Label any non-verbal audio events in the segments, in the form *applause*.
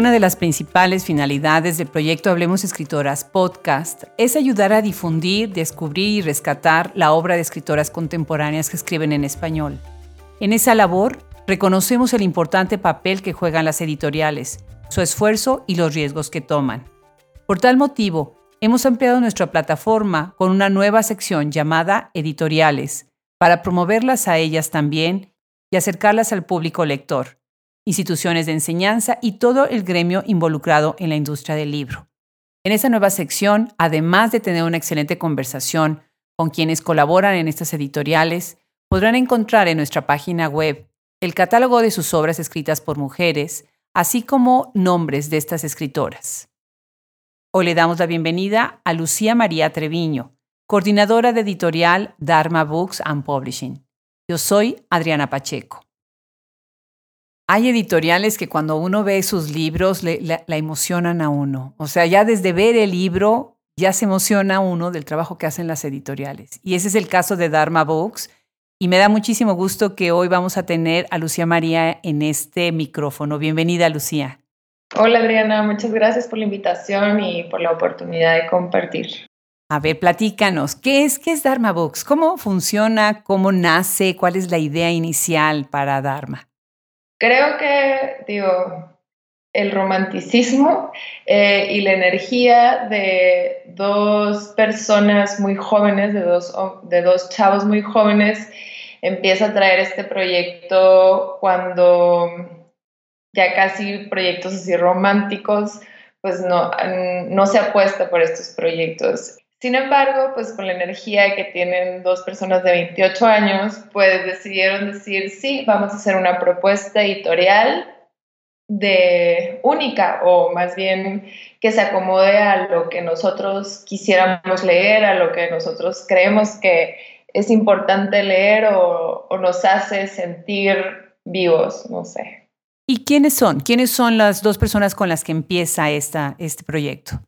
Una de las principales finalidades del proyecto Hablemos Escritoras podcast es ayudar a difundir, descubrir y rescatar la obra de escritoras contemporáneas que escriben en español. En esa labor, reconocemos el importante papel que juegan las editoriales, su esfuerzo y los riesgos que toman. Por tal motivo, hemos ampliado nuestra plataforma con una nueva sección llamada Editoriales, para promoverlas a ellas también y acercarlas al público lector instituciones de enseñanza y todo el gremio involucrado en la industria del libro. En esta nueva sección, además de tener una excelente conversación con quienes colaboran en estas editoriales, podrán encontrar en nuestra página web el catálogo de sus obras escritas por mujeres, así como nombres de estas escritoras. Hoy le damos la bienvenida a Lucía María Treviño, coordinadora de editorial Dharma Books and Publishing. Yo soy Adriana Pacheco. Hay editoriales que cuando uno ve sus libros la, emocionan a uno. O sea, ya desde ver el libro ya se emociona uno del trabajo que hacen las editoriales. Y ese es el caso de Dharma Books. Y me da muchísimo gusto que hoy vamos a tener a Lucía María en este micrófono. Bienvenida, Lucía. Hola, Adriana. Muchas gracias por la invitación y por la oportunidad de compartir. A ver, platícanos, ¿qué es, qué es Dharma Books? ¿Cómo funciona? ¿Cómo nace? ¿Cuál es la idea inicial para Dharma? Creo que, digo, el romanticismo eh, y la energía de dos personas muy jóvenes, de dos, de dos chavos muy jóvenes, empieza a traer este proyecto cuando ya casi proyectos así románticos, pues no, no se apuesta por estos proyectos. Sin embargo, pues con la energía que tienen dos personas de 28 años, pues decidieron decir, sí, vamos a hacer una propuesta editorial de única o más bien que se acomode a lo que nosotros quisiéramos leer, a lo que nosotros creemos que es importante leer o, nos hace sentir vivos, no sé. ¿Y quiénes son? ¿Quiénes son las dos personas con las que empieza esta, este proyecto?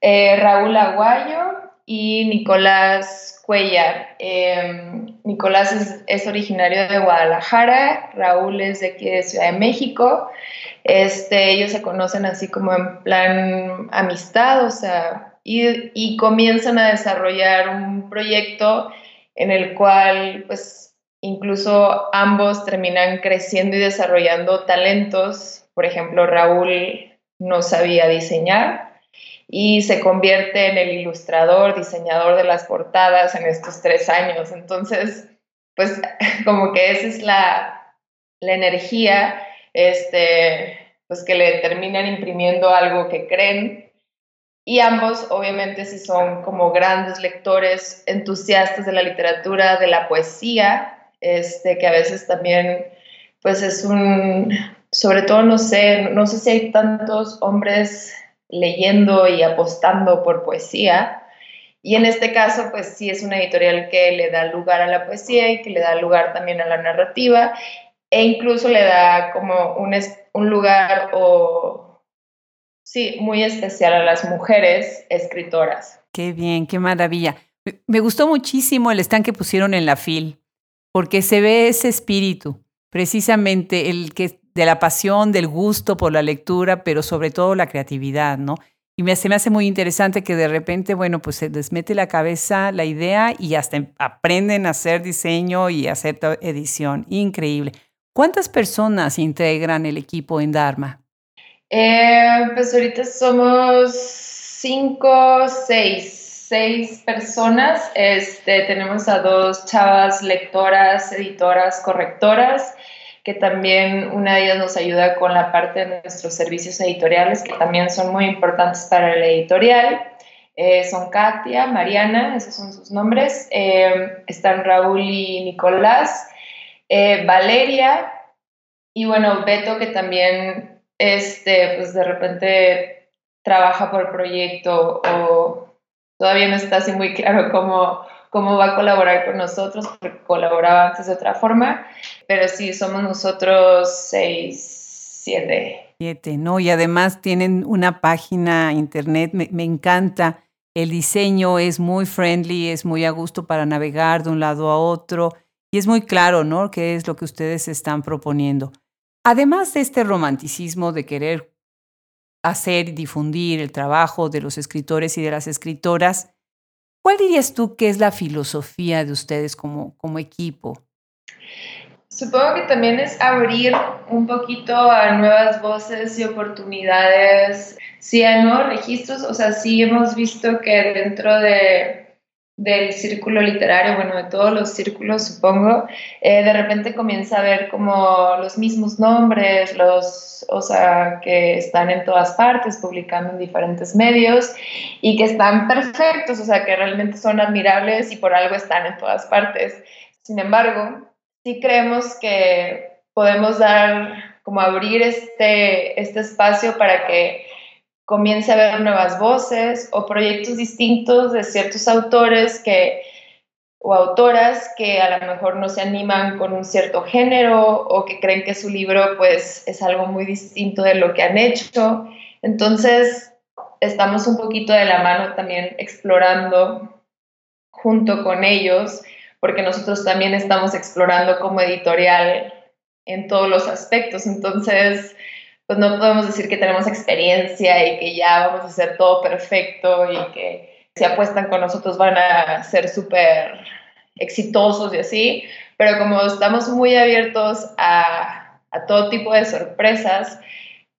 Eh, Raúl Aguayo y Nicolás Cuellar. Em, Nicolás es, originario de Guadalajara, Raúl es de aquí de Ciudad de México. Este, ellos se conocen así como en plan amistad, o sea, y, y comienzan a desarrollar un proyecto en el cual, pues, incluso ambos terminan creciendo y desarrollando talentos. Por ejemplo, Raúl no sabía diseñar, y se convierte en el ilustrador, diseñador de las portadas en estos tres años. Entonces, pues *laughs* como que esa es la, la energía, este, pues que le terminan imprimiendo algo que creen. Y ambos, obviamente, sí son como grandes lectores, entusiastas de la literatura, de la poesía, este, que a veces también, pues es un, sobre todo, no sé, no sé si hay tantos hombres leyendo y apostando por poesía. Y en este caso, pues sí es una editorial que le da lugar a la poesía y que le da lugar también a la narrativa e incluso le da como un, un lugar o, sí, muy especial a las mujeres escritoras. Qué bien, qué maravilla. Me gustó muchísimo el stand que pusieron en la FIL, porque se ve ese espíritu, precisamente el que de la pasión, del gusto por la lectura, pero sobre todo la creatividad, ¿no? Y me, se me hace muy interesante que de repente, bueno, pues se les mete la cabeza la idea y hasta em, aprenden a hacer diseño y hacer edición. Increíble. ¿Cuántas personas integran el equipo en Dharma? Eh, pues ahorita somos cinco, seis, seis personas. Este, tenemos a dos chavas lectoras, editoras, correctoras que también una de ellas nos ayuda con la parte de nuestros servicios editoriales, que también son muy importantes para el editorial. Eh, son Katia, Mariana, esos son sus nombres. Eh, están Raúl y Nicolás. Eh, Valeria y bueno, Beto, que también este, pues de repente trabaja por proyecto o todavía no está así muy claro cómo cómo va a colaborar con nosotros, porque colaboraba antes de otra forma, pero sí, somos nosotros seis, siete. Siete, ¿no? Y además tienen una página internet, me, encanta. El diseño es muy friendly, es muy a gusto para navegar de un lado a otro y es muy claro, ¿no? ¿Qué es lo que ustedes están proponiendo? Además de este romanticismo de querer hacer y difundir el trabajo de los escritores y de las escritoras, ¿cuál dirías tú que es la filosofía de ustedes como, como equipo? Supongo que también es abrir un poquito a nuevas voces y oportunidades, sí a nuevos registros, o sea, sí hemos visto que dentro de del círculo literario, bueno, de todos los círculos, supongo, eh, de repente comienza a ver como los mismos nombres, los, o sea, que están en todas partes, publicando en diferentes medios y que están perfectos, o sea, que realmente son admirables y por algo están en todas partes. Sin embargo, sí creemos que podemos dar, como abrir este, este espacio para que comience a ver nuevas voces o proyectos distintos de ciertos autores que, o autoras que a lo mejor no se animan con un cierto género o que creen que su libro pues es algo muy distinto de lo que han hecho. Entonces, estamos un poquito de la mano también explorando junto con ellos, porque nosotros también estamos explorando como editorial en todos los aspectos. Entonces, pues no podemos decir que tenemos experiencia y que ya vamos a hacer todo perfecto y que si apuestan con nosotros van a ser súper exitosos y así, pero como estamos muy abiertos a, todo tipo de sorpresas,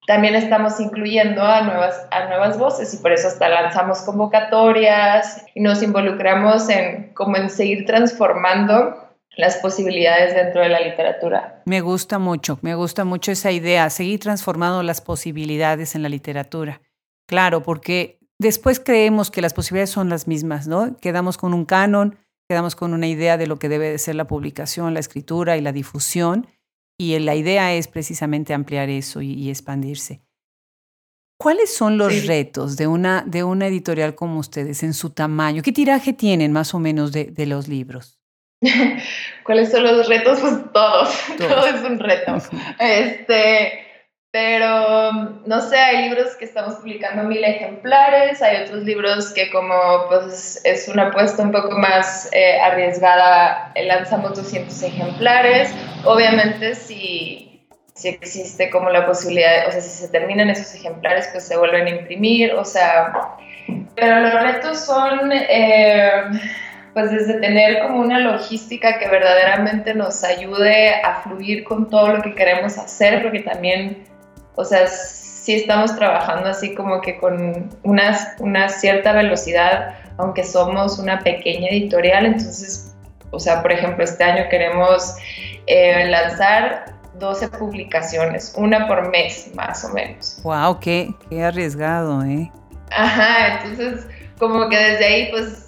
también estamos incluyendo a nuevas, a nuevas voces y por eso hasta lanzamos convocatorias y nos involucramos en como en seguir transformando las posibilidades dentro de la literatura. Me gusta mucho, me gusta mucho esa idea, seguir transformando las posibilidades en la literatura. Claro, porque después creemos que las posibilidades son las mismas, ¿no? Quedamos con un canon, quedamos con una idea de lo que debe de ser la publicación, la escritura y la difusión, y la idea es precisamente ampliar eso y, expandirse. ¿Cuáles son los retos de una, de una editorial como ustedes en su tamaño? ¿Qué tiraje tienen más o menos de, de los libros? *laughs* ¿Cuáles son los retos? Pues todos, *laughs* todo es un reto. *laughs* Este, pero no sé, hay libros que estamos publicando mil ejemplares, hay otros libros que como pues es una apuesta un poco más eh, arriesgada, eh, lanzamos 200 ejemplares. Obviamente si, si existe como la posibilidad, o sea, si se terminan esos ejemplares, pues se vuelven a imprimir, o sea, pero los retos son... Eh, pues desde tener como una logística que verdaderamente nos ayude a fluir con todo lo que queremos hacer, porque también, o sea, sí estamos trabajando así como que con una, una cierta velocidad, aunque somos una pequeña editorial, entonces, o sea, por ejemplo, este año queremos eh, lanzar 12 publicaciones, una por mes, más o menos. ¡Wow! ¡Qué, qué arriesgado, eh! Ajá, entonces, como que desde ahí, pues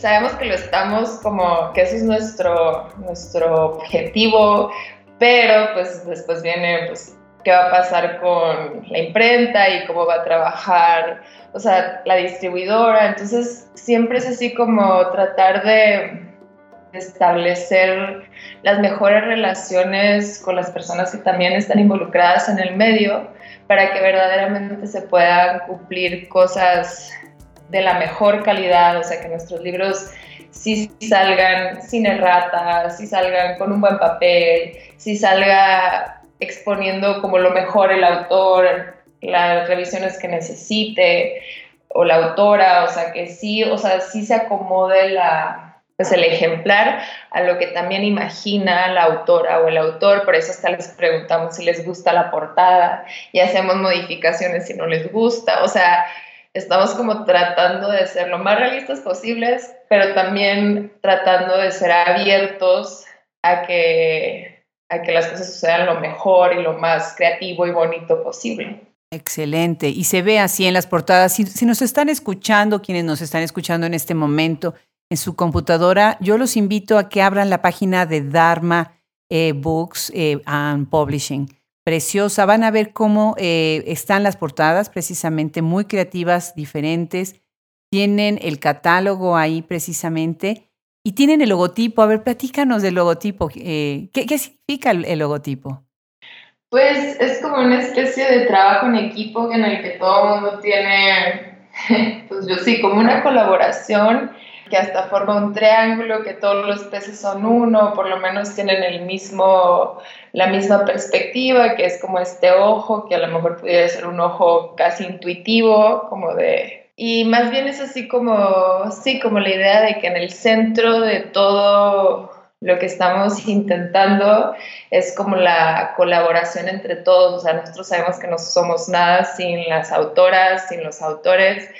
sabemos que lo estamos como, que ese es nuestro, nuestro objetivo, pero pues después viene, pues, qué va a pasar con la imprenta y cómo va a trabajar, o sea, la distribuidora. Entonces, siempre es así como tratar de establecer las mejores relaciones con las personas que también están involucradas en el medio para que verdaderamente se puedan cumplir cosas de la mejor calidad, o sea, que nuestros libros sí salgan sin erratas, sí salgan con un buen papel, sí salga exponiendo como lo mejor el autor, las revisiones que necesite o la autora, o sea, que sí, o sea, sí se acomode la, pues el ejemplar a lo que también imagina la autora o el autor, por eso hasta les preguntamos si les gusta la portada y hacemos modificaciones si no les gusta, o sea, estamos como tratando de ser lo más realistas posibles, pero también tratando de ser abiertos a que, a que las cosas sucedan lo mejor y lo más creativo y bonito posible. Excelente. Y se ve así en las portadas. Si, nos están escuchando, quienes nos están escuchando en este momento en su computadora, yo los invito a que abran la página de Dharma eh, Books eh, and Publishing preciosa. Van a ver cómo eh, están las portadas, precisamente muy creativas, diferentes. Tienen el catálogo ahí precisamente y tienen el logotipo. A ver, platícanos del logotipo. Eh, ¿qué, significa el, logotipo? Pues es como una especie de trabajo en equipo en el que todo el mundo tiene, *laughs* pues yo sí, como una colaboración que hasta forma un triángulo, que todos los peces son uno, por lo menos tienen el mismo, la misma perspectiva, que es como este ojo, que a lo mejor pudiera ser un ojo casi intuitivo, como de... Y más bien es así como, sí, como la idea de que en el centro de todo lo que estamos intentando es como la colaboración entre todos, o sea, nosotros sabemos que no somos nada sin las autoras, sin los autores,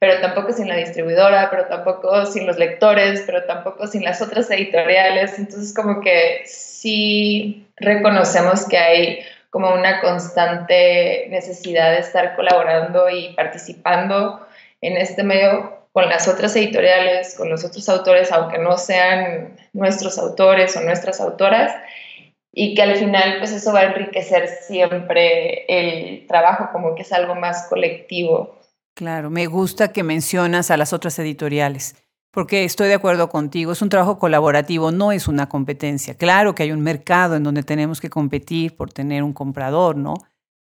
pero tampoco sin la distribuidora, pero tampoco sin los lectores, pero tampoco sin las otras editoriales. Entonces, como que sí reconocemos que hay como una constante necesidad de estar colaborando y participando en este medio con las otras editoriales, con los otros autores, aunque no sean nuestros autores o nuestras autoras, y que al final pues eso va a enriquecer siempre el trabajo como que es algo más colectivo. Claro, me gusta que mencionas a las otras editoriales, porque estoy de acuerdo contigo, es un trabajo colaborativo, no es una competencia. Claro que hay un mercado en donde tenemos que competir por tener un comprador, ¿no?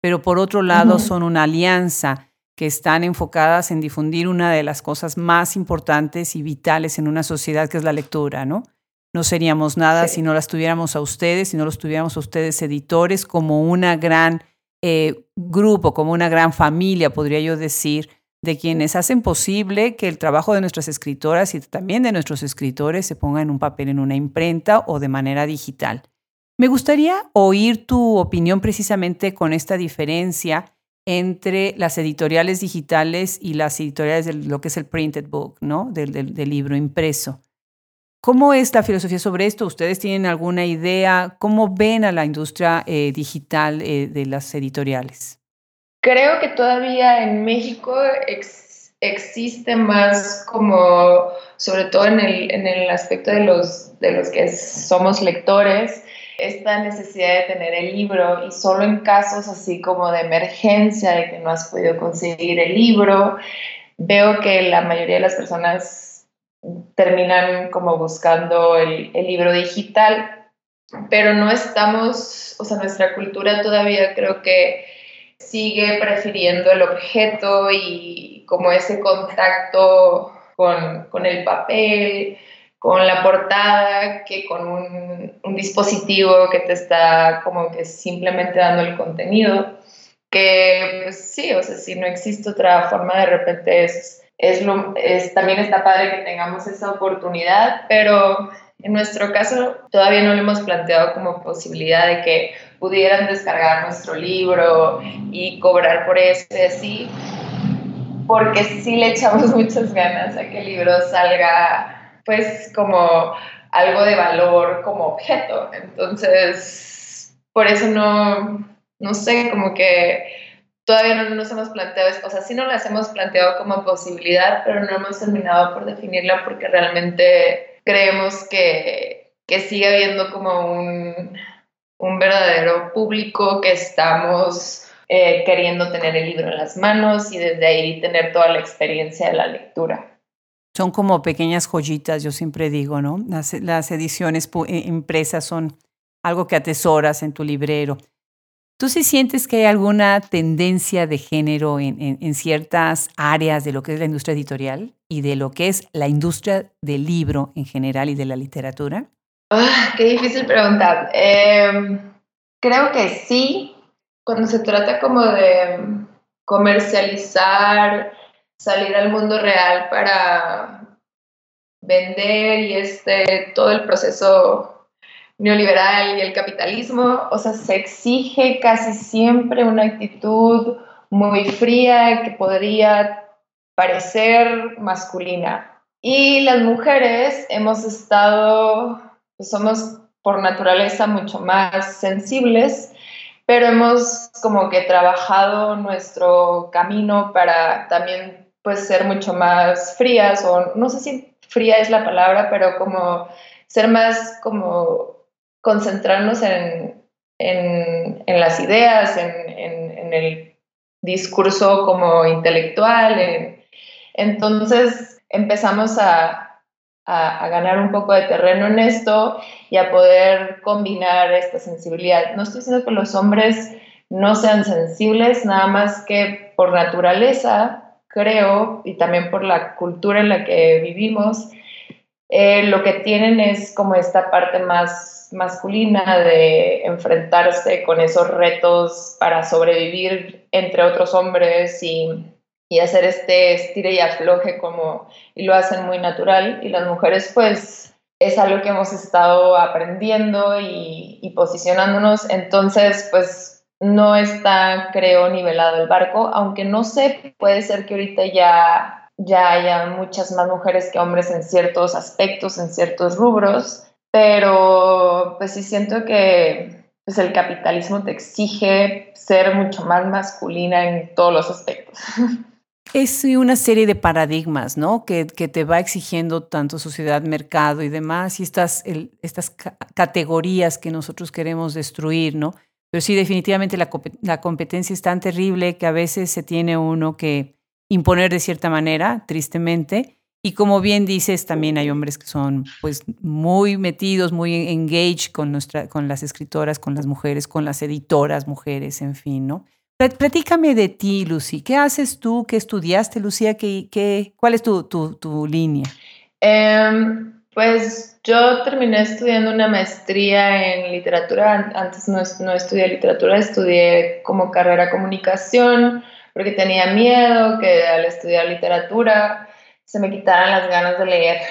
Pero por otro lado son una alianza que están enfocadas en difundir una de las cosas más importantes y vitales en una sociedad, que es la lectura, ¿no? No seríamos nada si no las tuviéramos a ustedes, si no los tuviéramos a ustedes editores como una gran eh, grupo, como una gran familia, podría yo decir, de quienes hacen posible que el trabajo de nuestras escritoras y también de nuestros escritores se ponga en un papel en una imprenta o de manera digital. Me gustaría oír tu opinión precisamente con esta diferencia entre las editoriales digitales y las editoriales de lo que es el printed book, ¿no? Del, libro impreso. ¿Cómo es la filosofía sobre esto? ¿Ustedes tienen alguna idea? ¿Cómo ven a la industria eh, digital eh, de las editoriales? Creo que todavía en México existe más como, sobre todo en el, en el aspecto de los, de los que somos lectores, esta necesidad de tener el libro y solo en casos así como de emergencia, de que no has podido conseguir el libro, veo que la mayoría de las personas terminan como buscando el, el libro digital, pero no estamos, o sea, nuestra cultura todavía creo que sigue prefiriendo el objeto y como ese contacto con, con el papel, con la portada que con un, un, dispositivo que te está como que simplemente dando el contenido. Que pues, sí, o sea, si no existe otra forma, de repente es, es, también está padre que tengamos esa oportunidad, pero en nuestro caso todavía no lo hemos planteado como posibilidad de que pudieran descargar nuestro libro y cobrar por eso y así, porque sí le echamos *laughs* muchas ganas a que el libro salga pues como algo de valor como objeto. Entonces, por eso no, no sé, como que todavía no nos hemos planteado, o sea, sí nos las hemos planteado como posibilidad, pero no hemos terminado por definirla porque realmente creemos que, que sigue habiendo como un, un verdadero público que estamos eh, queriendo tener el libro en las manos y desde ahí tener toda la experiencia de la lectura. Son como pequeñas joyitas, yo siempre digo, ¿no? Las, ediciones eh, impresas son algo que atesoras en tu librero. ¿Tú sí sientes que hay alguna tendencia de género en, ciertas áreas de lo que es la industria editorial y de lo que es la industria del libro en general y de la literatura? Ah, qué difícil preguntar. Em, creo que sí, cuando se trata como de comercializar salir al mundo real para vender y este, todo el proceso neoliberal y el capitalismo, o sea, se exige casi siempre una actitud muy fría que podría parecer masculina. Y las mujeres hemos estado, pues somos por naturaleza mucho más sensibles, pero hemos como que trabajado nuestro camino para también pues ser mucho más frías o no sé si fría es la palabra, pero como ser más como concentrarnos en, en, en las ideas, en, en, el discurso como intelectual. entonces empezamos a, a, a, ganar un poco de terreno en esto y a poder combinar esta sensibilidad. No estoy diciendo que los hombres no sean sensibles, nada más que por naturaleza creo, y también por la cultura en la que vivimos, eh, lo que tienen es como esta parte más masculina de enfrentarse con esos retos para sobrevivir entre otros hombres y, y hacer este estire y afloje como y lo hacen muy natural. Y las mujeres pues es algo que hemos estado aprendiendo y, y posicionándonos. Entonces pues no está creo nivelado el barco aunque no sé puede ser que ahorita ya ya haya muchas más mujeres que hombres en ciertos aspectos, en ciertos rubros, pero pues sí siento que pues el capitalismo te exige ser mucho más masculina en todos los aspectos. *laughs* Es una serie de paradigmas, ¿no? Que, que te va exigiendo tanto sociedad, mercado y demás, y estas, estas categorías que nosotros queremos destruir, ¿no? Pero sí, definitivamente la, la competencia es tan terrible que a veces se tiene uno que, imponer de cierta manera, tristemente. Y como bien dices, también hay hombres que son pues muy metidos, muy engaged con, nuestra, con las escritoras, con las mujeres, con las editoras mujeres, en fin, ¿no? Platícame de ti, Lucy. ¿Qué haces tú? ¿Qué estudiaste, Lucía? ¿Qué, qué, ¿Cuál es tu, tu, tu línea? Em, pues yo terminé estudiando una maestría en literatura. Antes no, no estudié literatura, estudié como carrera comunicación porque tenía miedo que al estudiar literatura se me quitaran las ganas de leer.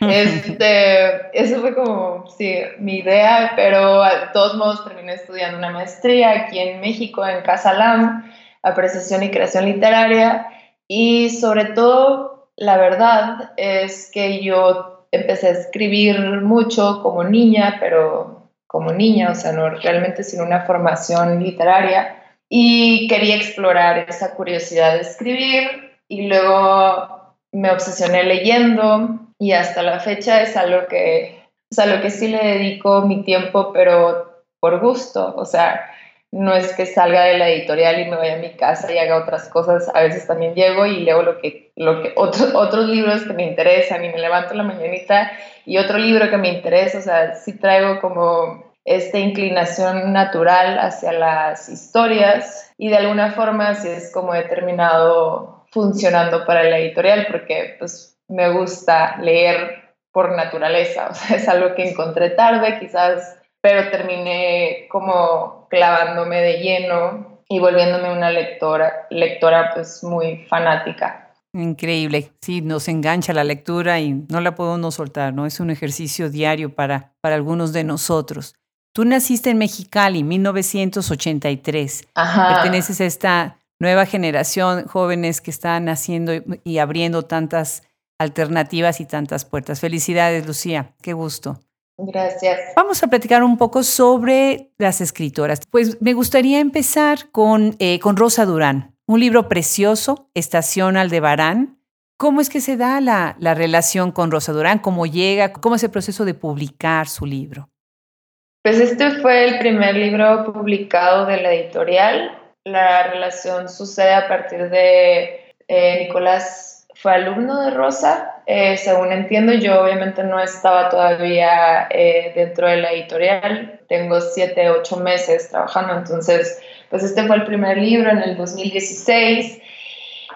este, eso fue como, sí, mi idea, pero de todos modos terminé estudiando una maestría aquí en México, en Casalam, apreciación y creación literaria, y sobre todo, la verdad es que yo empecé a escribir mucho como niña, pero como niña, o sea, no realmente sin una formación literaria y quería explorar esa curiosidad de escribir y luego me obsesioné leyendo y hasta la fecha es algo que, o sea, lo que sí le dedico mi tiempo, pero por gusto, o sea, no es que salga de la editorial y me vaya a mi casa y haga otras cosas, a veces también llego y leo lo que, lo que otros, otros libros que me interesan y me levanto la mañanita y otro libro que me interesa, o sea, sí traigo como esta inclinación natural hacia las historias y de alguna forma así es como he terminado funcionando para la editorial porque pues me gusta leer por naturaleza, *laughs* o sea, es algo que encontré tarde quizás, pero terminé como clavándome de lleno y volviéndome una lectora, lectora pues muy fanática. Increíble, sí, nos engancha la lectura y no la podemos soltar, ¿no? Es un ejercicio diario para, para algunos de nosotros. Tú naciste en Mexicali, 1983. Ajá. Perteneces a esta nueva generación, jóvenes que están haciendo y abriendo tantas alternativas y tantas puertas. Felicidades, Lucía. Qué gusto. Gracias. Vamos a platicar un poco sobre las escritoras. Pues me gustaría empezar con, eh, con Rosa Durán, un libro precioso, Estación Aldebarán. ¿Cómo es que se da la, la relación con Rosa Durán? ¿Cómo llega? ¿Cómo es el proceso de publicar su libro? Pues este fue el primer libro publicado de la editorial. La relación sucede a partir de eh, Nicolás fue alumno de Rosa, eh, según entiendo, yo obviamente no estaba todavía eh, dentro de la editorial, tengo siete, ocho meses trabajando, entonces, pues este fue el primer libro en el 2016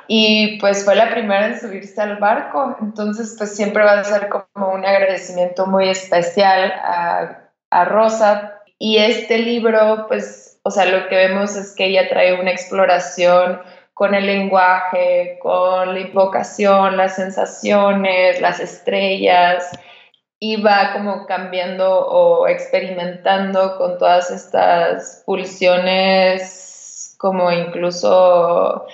y pues fue la primera en subirse al barco, entonces pues siempre va a ser como un agradecimiento muy especial a a Rosa. Y este libro, pues, o sea, lo que vemos es que ella trae una exploración con el lenguaje, con la invocación, las sensaciones, las estrellas, y va como cambiando o experimentando con todas estas pulsiones, como incluso,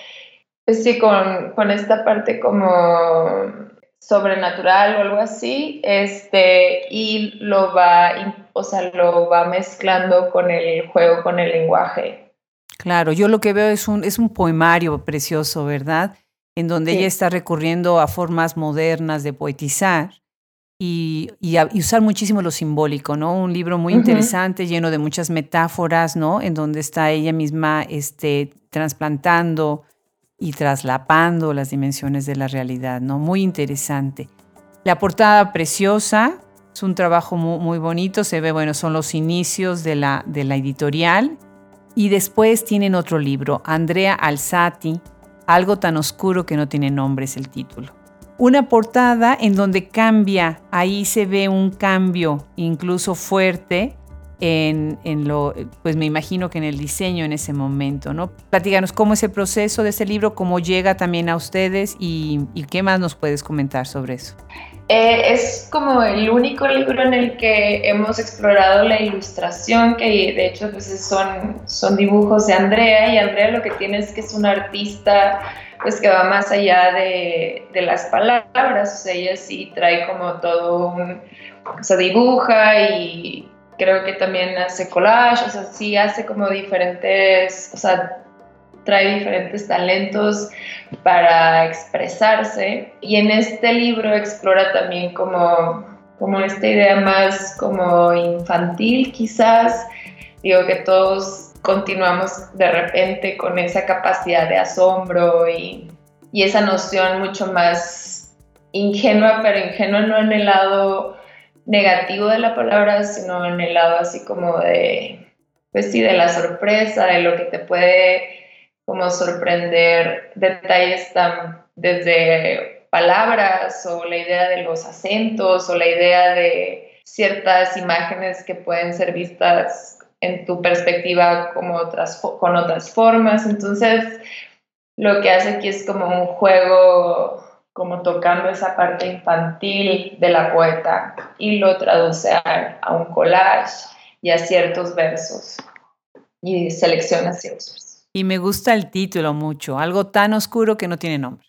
pues sí, con, con esta parte como sobrenatural o algo así, este, y lo va, o sea, lo va mezclando con el juego, con el lenguaje. Claro, yo lo que veo es un, es un poemario precioso, ¿verdad? En donde ella está recurriendo a formas modernas de poetizar y, y, usar muchísimo lo simbólico, ¿no? Un libro muy interesante, lleno de muchas metáforas, ¿no? En donde está ella misma este, trasplantando y traslapando las dimensiones de la realidad, ¿no? Muy interesante. La portada preciosa, es un trabajo muy, bonito, se ve, bueno, son los inicios de la, de la editorial. Y después tienen otro libro, Andrea Alzati, Algo tan oscuro que no tiene nombre es el título. una portada en donde cambia, ahí se ve un cambio incluso fuerte en, lo, pues me imagino que en el diseño en ese momento, ¿no? Platíganos cómo es el proceso de ese libro, cómo llega también a ustedes y, qué más nos puedes comentar sobre eso. Eh, es como el único libro en el que hemos explorado la ilustración, que de hecho pues son, son dibujos de Andrea y Andrea lo que tiene es que es una artista pues que va más allá de, las palabras, ella sí trae como todo un, o sea, dibuja y creo que también hace collage, o sea, sí hace como diferentes, o sea, trae diferentes talentos para expresarse. Y en este libro explora también como, como esta idea más como infantil quizás. Digo que todos continuamos de repente con esa capacidad de asombro y, y esa noción mucho más ingenua, pero ingenua no en el lado negativo de la palabra, sino en el lado así como de, pues sí, de la sorpresa, de lo que te puede como sorprender detalles tan desde palabras o la idea de los acentos o la idea de ciertas imágenes que pueden ser vistas en tu perspectiva como otras, con otras formas. Entonces, lo que hace aquí es como un juego como tocando esa parte infantil de la poeta y lo traduce a, un collage y a ciertos versos y selecciona ciertos. Y me gusta el título mucho, algo tan oscuro que no tiene nombre.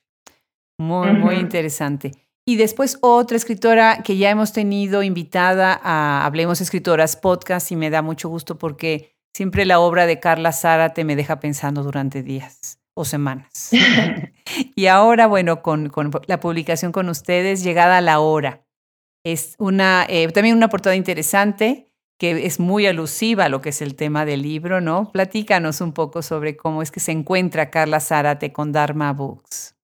Muy, muy interesante. Y después otra escritora que ya hemos tenido invitada a Hablemos Escritoras Podcast y me da mucho gusto porque siempre la obra de Carla Zárate me deja pensando durante días o semanas. *laughs* y ahora, bueno, con, la publicación con ustedes, llegada a la hora. Es una, eh, también una portada interesante que es muy alusiva a lo que es el tema del libro, ¿no? Platícanos un poco sobre cómo es que se encuentra Carla Zárate con Dharma Books.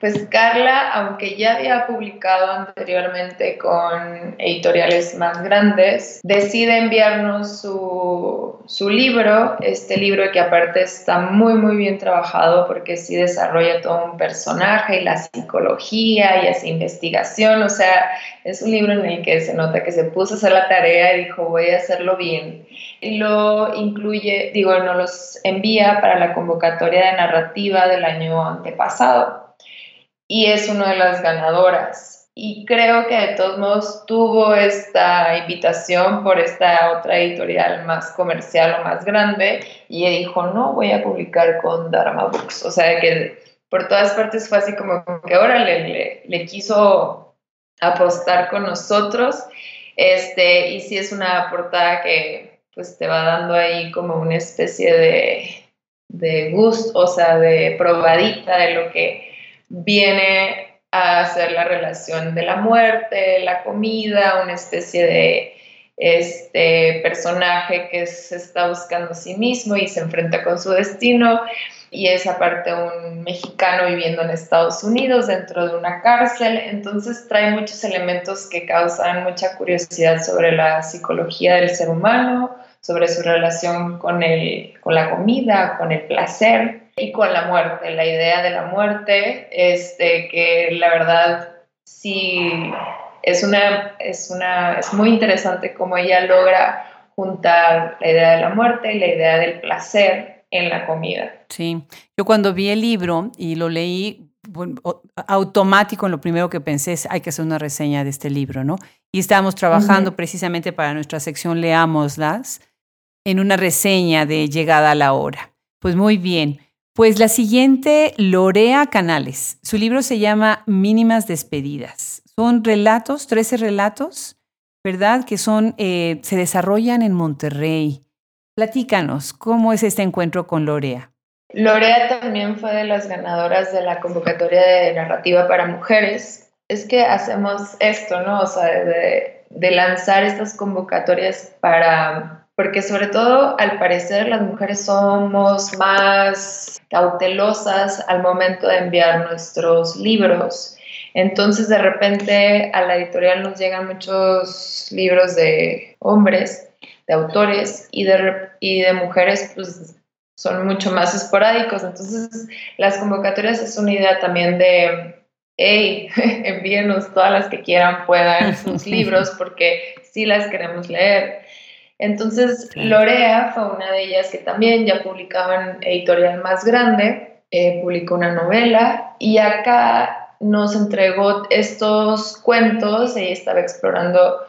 Pues Carla, aunque ya había publicado anteriormente con editoriales más grandes, decide enviarnos su, su, libro, este libro que aparte está muy muy bien trabajado porque sí desarrolla todo un personaje y la psicología y esa investigación, o sea, es un libro en el que se nota que se puso a hacer la tarea y dijo voy a hacerlo bien. Y lo incluye, digo, no los envía para la convocatoria de narrativa del año antepasado y es una de las ganadoras. Y creo que de todos modos tuvo esta invitación por esta otra editorial más comercial o más grande y dijo, no, voy a publicar con Dharma Books. O sea que por todas partes fue así como que ahora le, le, quiso apostar con nosotros. Este, y sí es una portada que pues te va dando ahí como una especie de, de gusto, o sea, de probadita de lo que viene a hacer la relación de la muerte, la comida, una especie de este personaje que se está buscando a sí mismo y se enfrenta con su destino. Y es aparte un mexicano viviendo en Estados Unidos dentro de una cárcel, entonces trae muchos elementos que causan mucha curiosidad sobre la psicología del ser humano, sobre su relación con, el, con la comida, con el placer y con la muerte, la idea de la muerte, este, que la verdad sí es, una, es, una, es muy interesante cómo ella logra juntar la idea de la muerte y la idea del placer en la comida. Sí, yo cuando vi el libro y lo leí, automático, en lo primero que pensé es, hay que hacer una reseña de este libro, ¿no? Y estábamos trabajando precisamente para nuestra sección Leámoslas en una reseña de Llegada a la Hora. Pues muy bien. Pues la siguiente, Lorea Canales. Su libro se llama Mínimas Despedidas. Son relatos, 13 relatos, ¿verdad? Que son, eh, se desarrollan en Monterrey. Platícanos, ¿cómo es este encuentro con Lorea? Lorea también fue de las ganadoras de la convocatoria de narrativa para mujeres. Es que hacemos esto, ¿no? O sea, de lanzar estas convocatorias para porque sobre todo al parecer las mujeres somos más cautelosas al momento de enviar nuestros libros. Entonces de repente a la editorial nos llegan muchos libros de hombres, de autores y de, y de mujeres pues son mucho más esporádicos. Entonces las convocatorias es una idea también de hey, *laughs* envíenos todas las que quieran, puedan, sus *laughs* libros, porque sí las queremos leer. Entonces, Lorea fue una de ellas que también ya publicaba en editorial más grande, eh, publicó una novela y acá nos entregó estos cuentos, ella estaba explorando,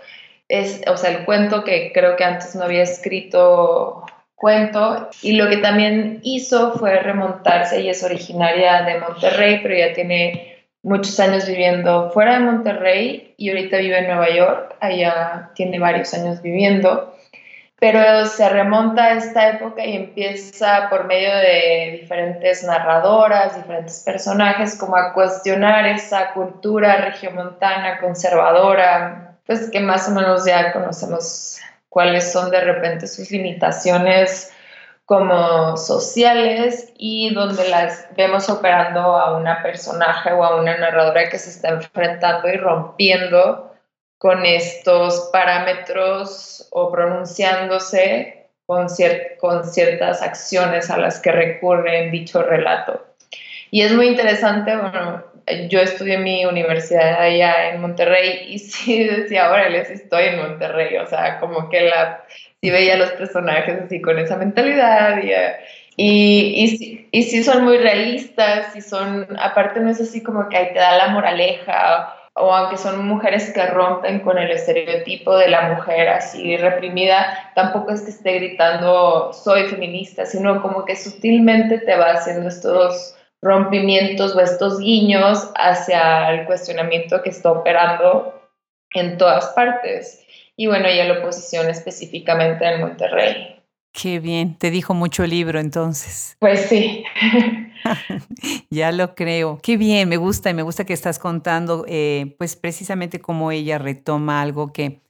es, o sea, el cuento que creo que antes no había escrito cuento y lo que también hizo fue remontarse, ella es originaria de Monterrey, pero ya tiene muchos años viviendo fuera de Monterrey y ahorita vive en Nueva York, allá tiene varios años viviendo pero se remonta a esta época y empieza por medio de diferentes narradoras, diferentes personajes, como a cuestionar esa cultura regiomontana conservadora, pues que más o menos ya conocemos cuáles son de repente sus limitaciones como sociales y donde las vemos operando a una personaje o a una narradora que se está enfrentando y rompiendo con estos parámetros o pronunciándose con, con ciertas acciones a las que recurre en dicho relato. Y es muy interesante, bueno, yo estudié mi universidad allá en Monterrey y *laughs* sí decía, órale, sí estoy en Monterrey, o sea, como que la, sí veía los personajes así con esa mentalidad y, y, y, sí son muy realistas y son, aparte no es así como que ahí te da la moraleja o aunque son mujeres que rompen con el estereotipo de la mujer así reprimida, tampoco es que esté gritando soy feminista, sino como que sutilmente te va haciendo estos rompimientos o estos guiños hacia el cuestionamiento que está operando en todas partes. Y bueno, ella lo posiciona específicamente en Monterrey. Qué bien, te dijo mucho el libro entonces. Pues sí. *laughs* *laughs* ya lo creo. Qué bien, me gusta y me gusta que estás contando, eh, pues precisamente cómo ella retoma algo que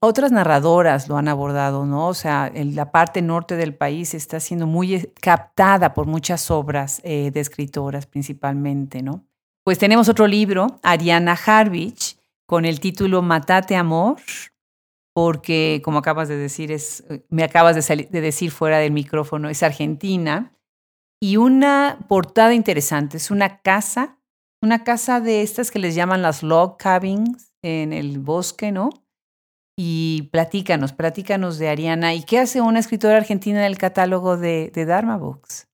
otras narradoras lo han abordado, ¿no? O sea, la parte norte del país está siendo muy eh, captada por muchas obras eh, de escritoras principalmente, ¿no? Pues tenemos otro libro, Ariana Harvich, con el título Matate Amor, porque como acabas de decir, es, me acabas de decir fuera del micrófono, es argentina y una portada interesante. Es una casa, una casa de estas que les llaman las log cabins en el bosque, ¿no? Y platícanos, platícanos de Ariana. ¿Y qué hace una escritora argentina en el catálogo de, de Dharma Books?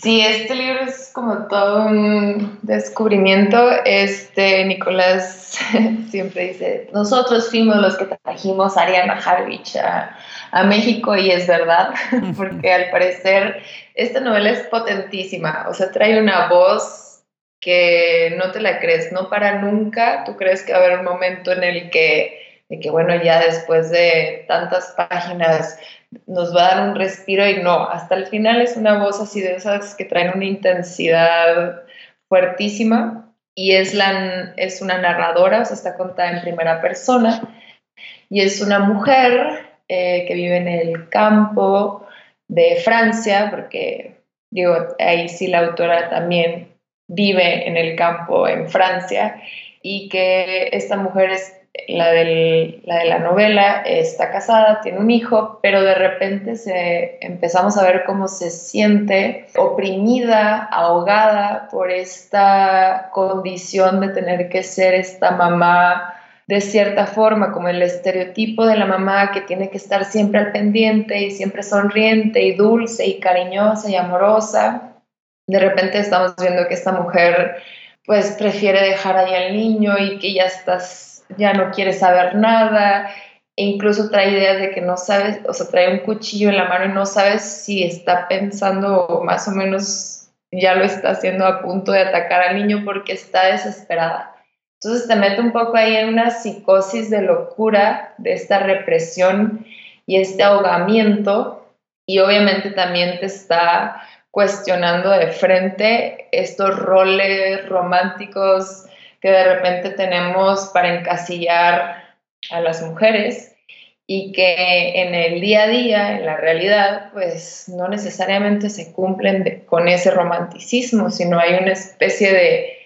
Sí, este libro es como todo un descubrimiento. Este Nicolás *laughs* siempre dice, nosotros fuimos los que trajimos a Ariana Harvich a, México y es verdad, *laughs* porque al parecer esta novela es potentísima, o sea, trae una voz que no te la crees, no para nunca, tú crees que va a haber un momento en el que, de que bueno, ya después de tantas páginas nos va a dar un respiro y no, hasta el final es una voz así de esas que traen una intensidad fuertísima y es, es una narradora, o sea, está contada en primera persona y es una mujer eh, que vive en el campo de Francia, porque digo, ahí sí la autora también vive en el campo en Francia, y que esta mujer es la, de la novela, está casada, tiene un hijo, pero de repente se, empezamos a ver cómo se siente oprimida, ahogada por esta condición de tener que ser esta mamá de cierta forma, como el estereotipo de la mamá que tiene que estar siempre al pendiente y siempre sonriente y dulce y cariñosa y amorosa. De repente estamos viendo que esta mujer pues prefiere dejar ahí al niño y que ya estás, ya no quiere saber nada e incluso trae ideas de que no sabes, o sea, trae un cuchillo en la mano y no sabes si está pensando más o menos ya lo está haciendo a punto de atacar al niño porque está desesperada. Entonces te mete un poco ahí en una psicosis de locura, de esta represión y este ahogamiento y obviamente también te está cuestionando de frente estos roles románticos que de repente tenemos para encasillar a las mujeres y que en el día a día, en la realidad, pues no necesariamente se cumplen con ese romanticismo, sino hay una especie de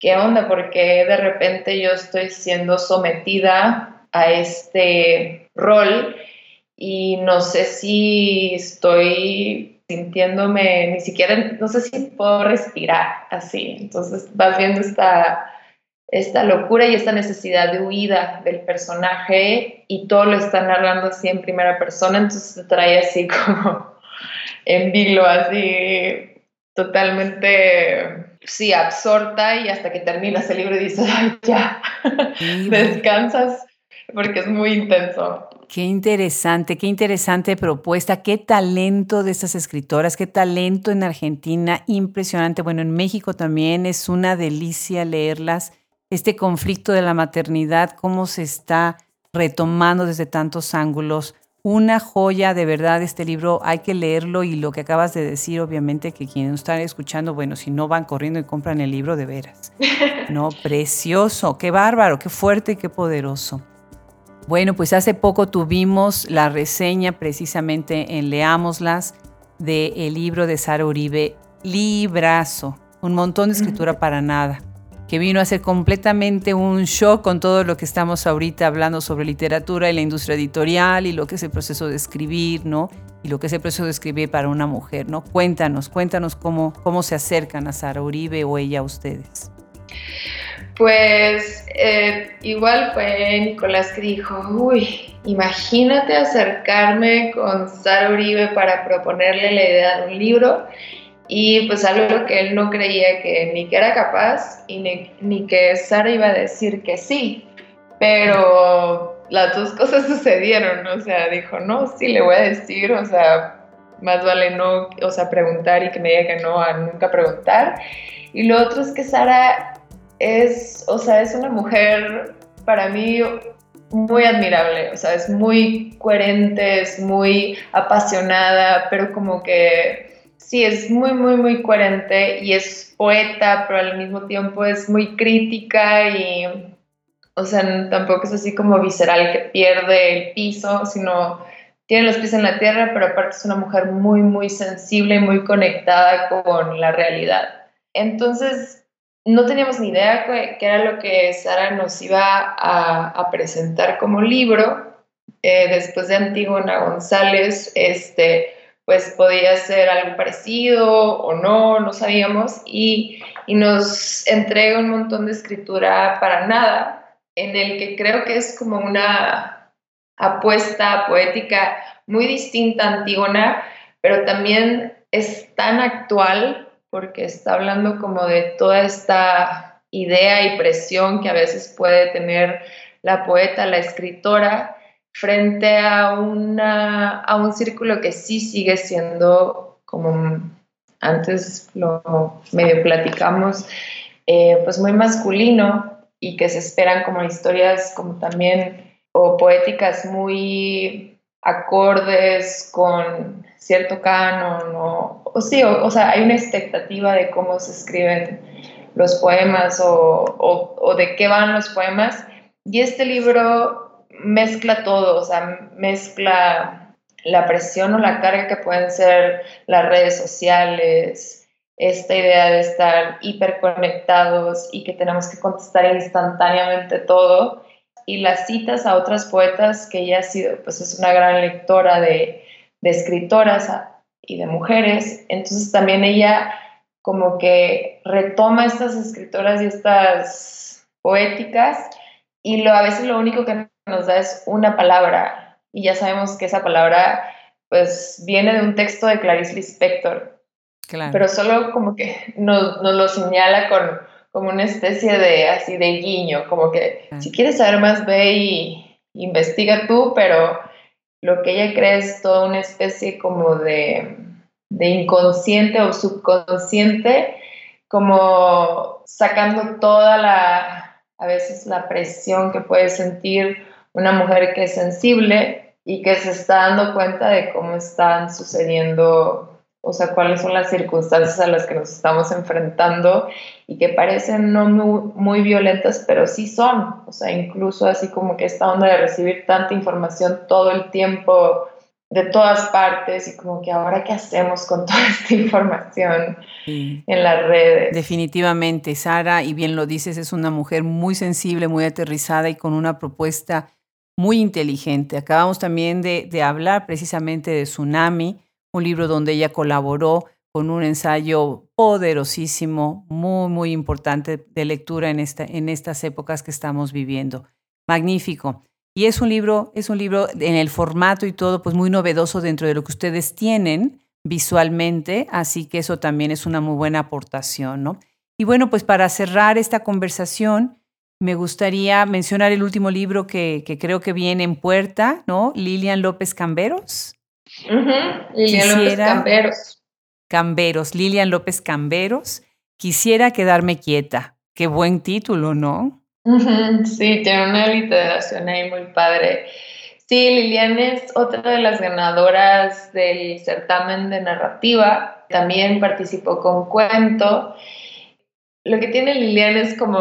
¿qué onda? Porque de repente yo estoy siendo sometida a este rol y no sé si estoy sintiéndome, ni siquiera, no sé si puedo respirar así. Entonces vas viendo esta, esta locura y esta necesidad de huida del personaje y todo lo está narrando así en primera persona, entonces te trae así *laughs* como en vilo, así totalmente, sí, absorta y hasta que terminas el libro y dices, ay, ya, *laughs* descansas porque es muy intenso. Qué interesante, qué interesante propuesta, qué talento de estas escritoras, qué talento en Argentina, impresionante. Bueno, en México también es una delicia leerlas. Este conflicto de la maternidad, cómo se está retomando desde tantos ángulos. Una joya de verdad este libro, hay que leerlo y lo que acabas de decir, obviamente que quienes están escuchando, bueno, si no van corriendo y compran el libro de veras. *laughs* No, precioso, qué bárbaro, qué fuerte, qué poderoso. Bueno, pues hace poco tuvimos la reseña precisamente en Leámoslas del libro de Sara Uribe, Librazo, un montón de escritura para nada, que vino a ser completamente un shock con todo lo que estamos ahorita hablando sobre literatura y la industria editorial y lo que es el proceso de escribir, ¿no? Y lo que es el proceso de escribir para una mujer, ¿no? Cuéntanos, cuéntanos cómo, cómo se acercan a Sara Uribe o ella a ustedes. Pues eh, igual fue Nicolás que dijo, uy, imagínate acercarme con Sara Uribe para proponerle la idea de un libro y pues algo que él no creía que ni que era capaz y ni, que Sara iba a decir que sí, pero las dos cosas *laughs* sucedieron, o sea, dijo, no, sí le voy a decir, o sea, más vale no, o sea, preguntar y que me diga que no a nunca preguntar. Y lo otro es que Sara es, o sea, es una mujer para mí muy admirable, o sea, es muy coherente, es muy apasionada, pero como que sí, es muy, muy, muy coherente y es poeta, pero al mismo tiempo es muy crítica y, o sea, tampoco es así como visceral que pierde el piso, sino tiene los pies en la tierra, pero aparte es una mujer muy, muy sensible y muy conectada con la realidad. Entonces, no teníamos ni idea qué era lo que Sara nos iba a, presentar como libro. Eh, después de Antígona González, este, pues podía ser algo parecido o no, no sabíamos, y, y nos entrega un montón de escritura para nada, en el que creo que es como una apuesta poética muy distinta Antígona, pero también es tan actual porque está hablando como de toda esta idea y presión que a veces puede tener la poeta, la escritora, frente a, una, a un círculo que sí sigue siendo, como antes lo medio platicamos, eh, pues muy masculino y que se esperan como historias como también o poéticas muy acordes con cierto canon o, sí, o, sea, hay una expectativa de cómo se escriben los poemas o, o, de qué van los poemas. Y este libro mezcla todo, o sea, mezcla la presión o la carga que pueden ser las redes sociales, esta idea de estar hiperconectados y que tenemos que contestar instantáneamente todo, y las citas a otras poetas que ella ha sido, pues es una gran lectora de, de escritoras y de mujeres. Entonces también ella como que retoma estas escritoras y estas poéticas y lo, a veces lo único que nos da es una palabra y ya sabemos que esa palabra pues viene de un texto de Clarice Lispector. Claro. Pero solo como que nos, nos, lo señala con como una especie de así de guiño, como que si quieres saber más ve y investiga tú, pero lo que ella cree es toda una especie como de, de inconsciente o subconsciente, como sacando toda la, a veces la presión que puede sentir una mujer que es sensible y que se está dando cuenta de cómo están sucediendo o sea, cuáles son las circunstancias a las que nos estamos enfrentando y que parecen no muy, violentas, pero sí son, o sea, incluso así como que esta onda de recibir tanta información todo el tiempo de todas partes y como que ahora qué hacemos con toda esta información en las redes. Definitivamente, Sara, y bien lo dices, es una mujer muy sensible, muy aterrizada y con una propuesta muy inteligente. Acabamos también de, de hablar precisamente de Tsunami, un libro donde ella colaboró con un ensayo poderosísimo, muy, muy importante de lectura en, en estas épocas que estamos viviendo. Magnífico. Y es un libro, es un libro en el formato y todo, pues muy novedoso dentro de lo que ustedes tienen visualmente, así que eso también es una muy buena aportación, ¿no? Y bueno, pues para cerrar esta conversación, me gustaría mencionar el último libro que, creo que viene en puerta, ¿no? Lilian López Camberos. Lilian López Camberos. Camberos, Lilian López Camberos. Quisiera quedarme quieta. Qué buen título, ¿no? Sí, tiene una literación ahí muy padre. Sí, Lilian es otra de las ganadoras del certamen de narrativa. También participó con cuento. Lo que tiene Lilian es como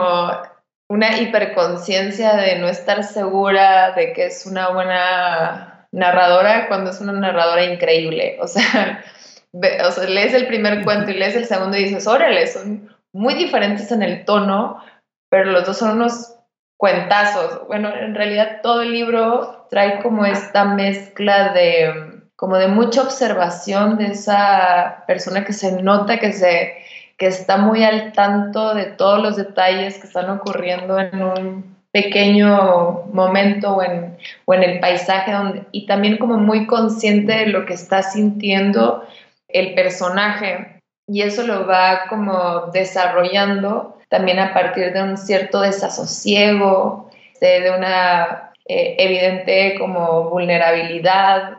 una hiperconciencia de no estar segura de que es una buena narradora cuando es una narradora increíble. O sea, *laughs* o sea, lees el primer cuento y lees el segundo y dices, órale, son muy diferentes en el tono, pero los dos son unos cuentazos. Bueno, en realidad todo el libro trae como esta mezcla de como de mucha observación de esa persona que se nota que se que está muy al tanto de todos los detalles que están ocurriendo en un pequeño momento o en, o en el paisaje donde, y también como muy consciente de lo que está sintiendo el personaje y eso lo va como desarrollando también a partir de un cierto desasosiego, de, una eh, evidente como vulnerabilidad.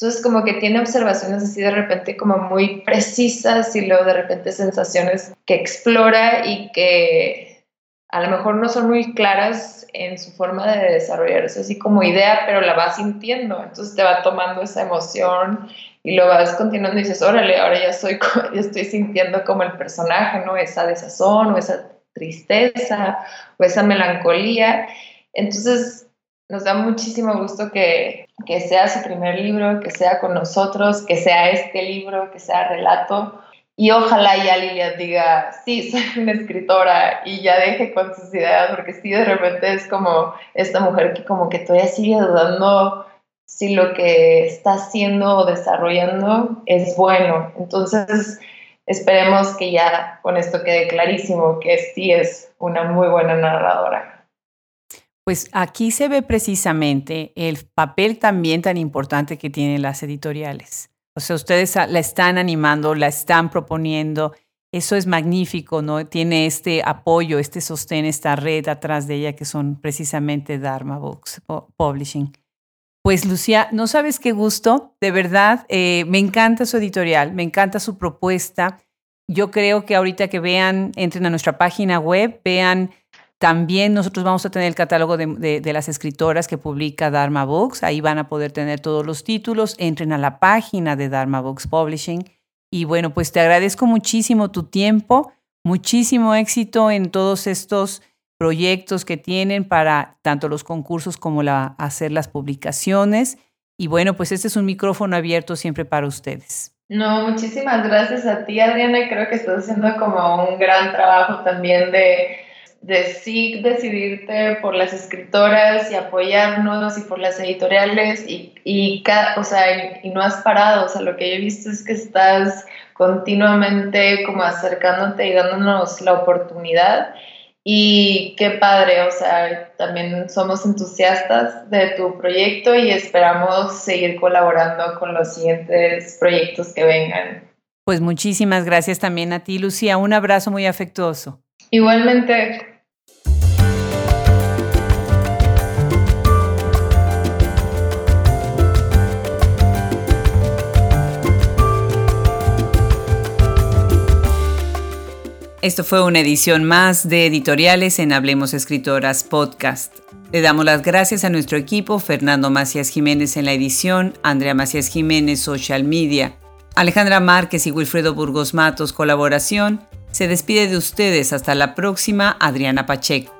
Entonces como que tiene observaciones así de repente como muy precisas y luego de repente sensaciones que explora y que a lo mejor no son muy claras en su forma de desarrollarse así como idea, pero la va sintiendo, entonces te va tomando esa emoción y lo vas continuando y dices, órale, ahora ya, soy, *laughs* ya estoy sintiendo como el personaje, ¿no? Esa desazón o esa tristeza o esa melancolía. Entonces, nos da muchísimo gusto que, que sea su primer libro, que sea con nosotros, que sea este libro, que sea relato. Y ojalá ya Lilia diga, sí, soy *laughs* una escritora y ya deje con sus ideas, porque sí, de repente es como esta mujer que como que todavía sigue dudando si lo que está haciendo o desarrollando es bueno. Entonces, esperemos que ya con esto quede clarísimo que sí es una muy buena narradora. Pues aquí se ve precisamente el papel también tan importante que tienen las editoriales. O sea, ustedes la están animando, la están proponiendo. Eso es magnífico, ¿no? Tiene este apoyo, este sostén, esta red atrás de ella que son precisamente Dharma Books Publishing. Pues Lucía, no sabes qué gusto, de verdad, eh, me encanta su editorial, me encanta su propuesta. Yo creo que ahorita que vean, entren a nuestra página web, vean también nosotros vamos a tener el catálogo de, las escritoras que publica Dharma Books, ahí van a poder tener todos los títulos, entren a la página de Dharma Books Publishing. Y bueno, pues te agradezco muchísimo tu tiempo, muchísimo éxito en todos estos proyectos que tienen para tanto los concursos como hacer las publicaciones. Y bueno, pues este es un micrófono abierto siempre para ustedes. No, muchísimas gracias a ti, Adriana. Creo que estás haciendo como un gran trabajo también de, de sí decidirte por las escritoras y apoyarnos y por las editoriales y, y, o sea, y, no has parado. O sea, lo que yo he visto es que estás continuamente como acercándote y dándonos la oportunidad y qué padre, o sea, también somos entusiastas de tu proyecto y esperamos seguir colaborando con los siguientes proyectos que vengan. Pues muchísimas gracias también a ti, Lucía. Un abrazo muy afectuoso. Igualmente. Esto fue una edición más de editoriales en Hablemos Escritoras Podcast. Le damos las gracias a nuestro equipo, Fernando Macías Jiménez en la edición, Andrea Macías Jiménez Social Media, Alejandra Márquez y Wilfredo Burgos Matos colaboración. Se despide de ustedes hasta la próxima, Adriana Pacheco.